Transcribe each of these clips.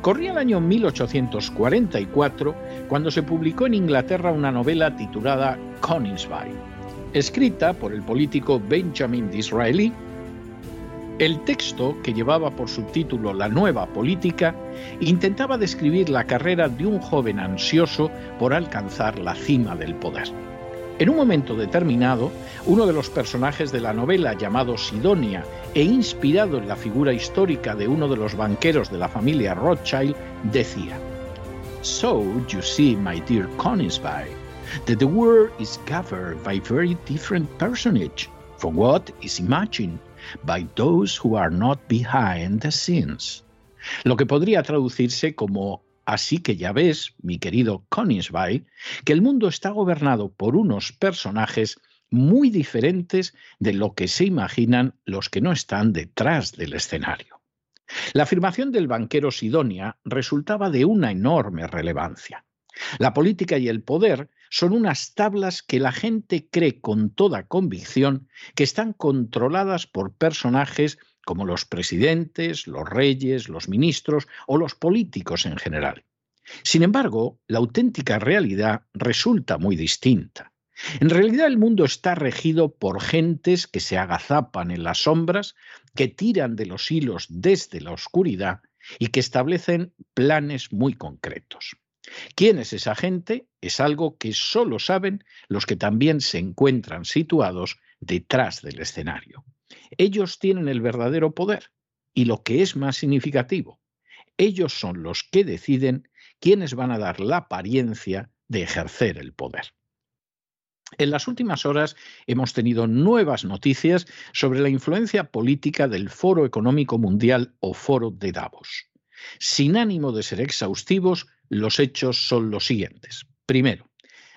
Corría el año 1844 cuando se publicó en Inglaterra una novela titulada Coningsby, escrita por el político Benjamin Disraeli. El texto, que llevaba por subtítulo La nueva política, intentaba describir la carrera de un joven ansioso por alcanzar la cima del poder. En un momento determinado, uno de los personajes de la novela, llamado Sidonia e inspirado en la figura histórica de uno de los banqueros de la familia Rothschild, decía: So you see, my dear Coningsby, that the world is governed by very different personage from what is imagined by those who are not behind the scenes. Lo que podría traducirse como Así que ya ves, mi querido Coningsby, que el mundo está gobernado por unos personajes muy diferentes de lo que se imaginan los que no están detrás del escenario. La afirmación del banquero Sidonia resultaba de una enorme relevancia. La política y el poder son unas tablas que la gente cree con toda convicción que están controladas por personajes como los presidentes, los reyes, los ministros o los políticos en general. Sin embargo, la auténtica realidad resulta muy distinta. En realidad el mundo está regido por gentes que se agazapan en las sombras, que tiran de los hilos desde la oscuridad y que establecen planes muy concretos. ¿Quién es esa gente? Es algo que solo saben los que también se encuentran situados detrás del escenario. Ellos tienen el verdadero poder y lo que es más significativo, ellos son los que deciden quiénes van a dar la apariencia de ejercer el poder. En las últimas horas hemos tenido nuevas noticias sobre la influencia política del Foro Económico Mundial o Foro de Davos. Sin ánimo de ser exhaustivos, los hechos son los siguientes. Primero,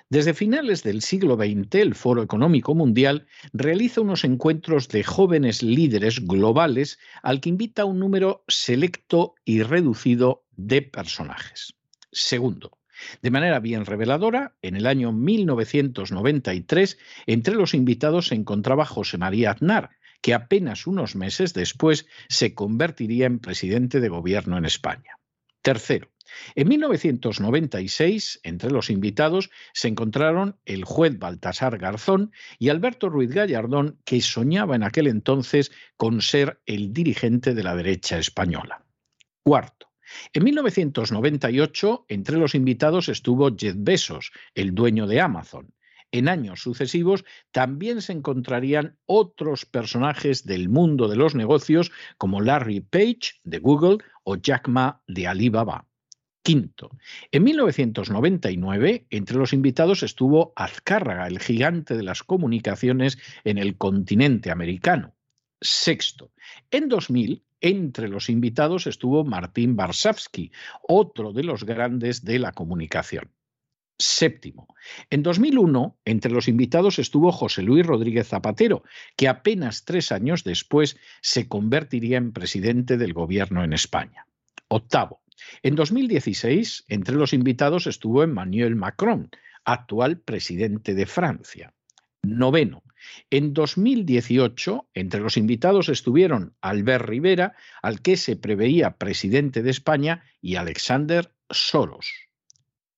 desde finales del siglo XX, el Foro Económico Mundial realiza unos encuentros de jóvenes líderes globales al que invita un número selecto y reducido de personajes. Segundo, de manera bien reveladora, en el año 1993, entre los invitados se encontraba José María Aznar, que apenas unos meses después se convertiría en presidente de gobierno en España. Tercero, en 1996, entre los invitados se encontraron el juez Baltasar Garzón y Alberto Ruiz Gallardón, que soñaba en aquel entonces con ser el dirigente de la derecha española. Cuarto, en 1998, entre los invitados estuvo Jeff Bezos, el dueño de Amazon. En años sucesivos también se encontrarían otros personajes del mundo de los negocios como Larry Page de Google o Jack Ma de Alibaba. Quinto, en 1999, entre los invitados estuvo Azcárraga, el gigante de las comunicaciones en el continente americano. Sexto, en 2000, entre los invitados estuvo Martín Barsavsky, otro de los grandes de la comunicación. Séptimo. En 2001, entre los invitados estuvo José Luis Rodríguez Zapatero, que apenas tres años después se convertiría en presidente del gobierno en España. Octavo. En 2016, entre los invitados estuvo Emmanuel Macron, actual presidente de Francia. Noveno. En 2018, entre los invitados estuvieron Albert Rivera, al que se preveía presidente de España, y Alexander Soros.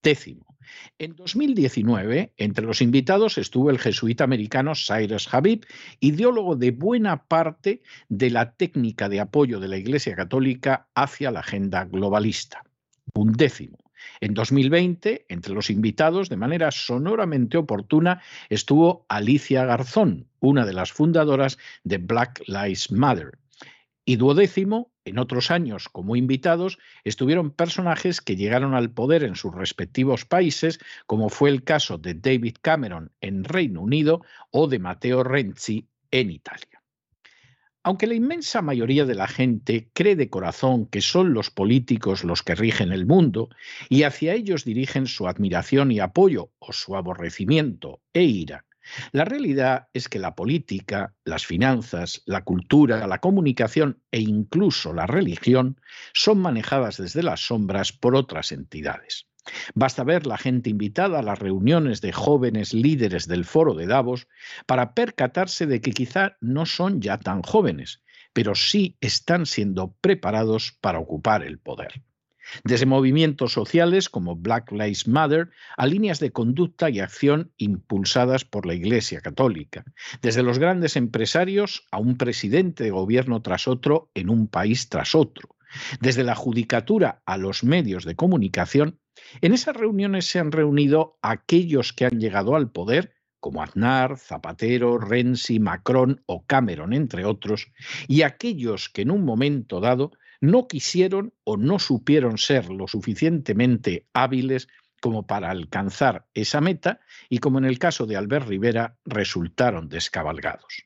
Décimo. En 2019, entre los invitados estuvo el jesuita americano Cyrus Habib, ideólogo de buena parte de la técnica de apoyo de la Iglesia Católica hacia la agenda globalista. Undécimo. En 2020, entre los invitados, de manera sonoramente oportuna, estuvo Alicia Garzón, una de las fundadoras de Black Lives Matter. Y duodécimo, en otros años como invitados, estuvieron personajes que llegaron al poder en sus respectivos países, como fue el caso de David Cameron en Reino Unido o de Matteo Renzi en Italia. Aunque la inmensa mayoría de la gente cree de corazón que son los políticos los que rigen el mundo y hacia ellos dirigen su admiración y apoyo o su aborrecimiento e ira, la realidad es que la política, las finanzas, la cultura, la comunicación e incluso la religión son manejadas desde las sombras por otras entidades. Basta ver la gente invitada a las reuniones de jóvenes líderes del foro de Davos para percatarse de que quizá no son ya tan jóvenes, pero sí están siendo preparados para ocupar el poder. Desde movimientos sociales como Black Lives Matter a líneas de conducta y acción impulsadas por la Iglesia Católica. Desde los grandes empresarios a un presidente de gobierno tras otro en un país tras otro. Desde la judicatura a los medios de comunicación en esas reuniones se han reunido aquellos que han llegado al poder, como Aznar, Zapatero, Renzi, Macron o Cameron, entre otros, y aquellos que en un momento dado no quisieron o no supieron ser lo suficientemente hábiles como para alcanzar esa meta y como en el caso de Albert Rivera resultaron descabalgados.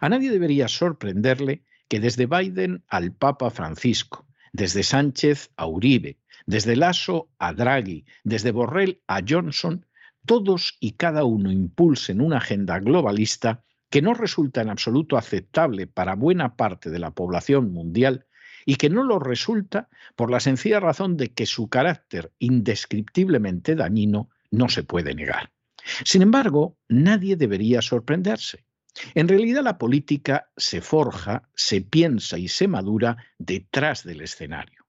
A nadie debería sorprenderle que desde Biden al Papa Francisco, desde Sánchez a Uribe, desde Lasso a Draghi, desde Borrell a Johnson, todos y cada uno impulsen una agenda globalista que no resulta en absoluto aceptable para buena parte de la población mundial y que no lo resulta por la sencilla razón de que su carácter indescriptiblemente dañino no se puede negar. Sin embargo, nadie debería sorprenderse. En realidad la política se forja, se piensa y se madura detrás del escenario.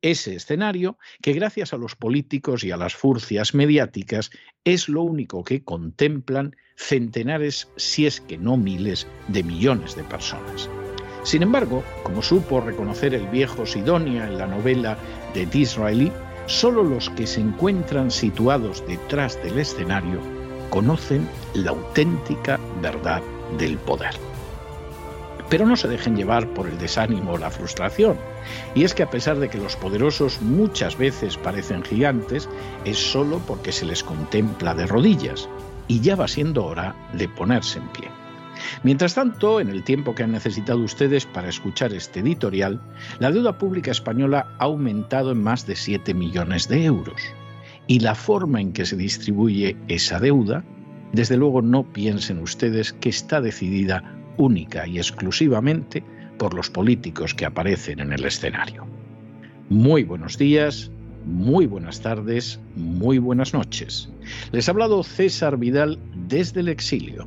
Ese escenario que gracias a los políticos y a las furcias mediáticas es lo único que contemplan centenares, si es que no miles, de millones de personas. Sin embargo, como supo reconocer el viejo Sidonia en la novela de Disraeli, solo los que se encuentran situados detrás del escenario conocen la auténtica verdad del poder. Pero no se dejen llevar por el desánimo o la frustración. Y es que a pesar de que los poderosos muchas veces parecen gigantes, es solo porque se les contempla de rodillas. Y ya va siendo hora de ponerse en pie. Mientras tanto, en el tiempo que han necesitado ustedes para escuchar este editorial, la deuda pública española ha aumentado en más de 7 millones de euros. Y la forma en que se distribuye esa deuda, desde luego no piensen ustedes que está decidida única y exclusivamente por los políticos que aparecen en el escenario. Muy buenos días, muy buenas tardes, muy buenas noches. Les ha hablado César Vidal desde el exilio.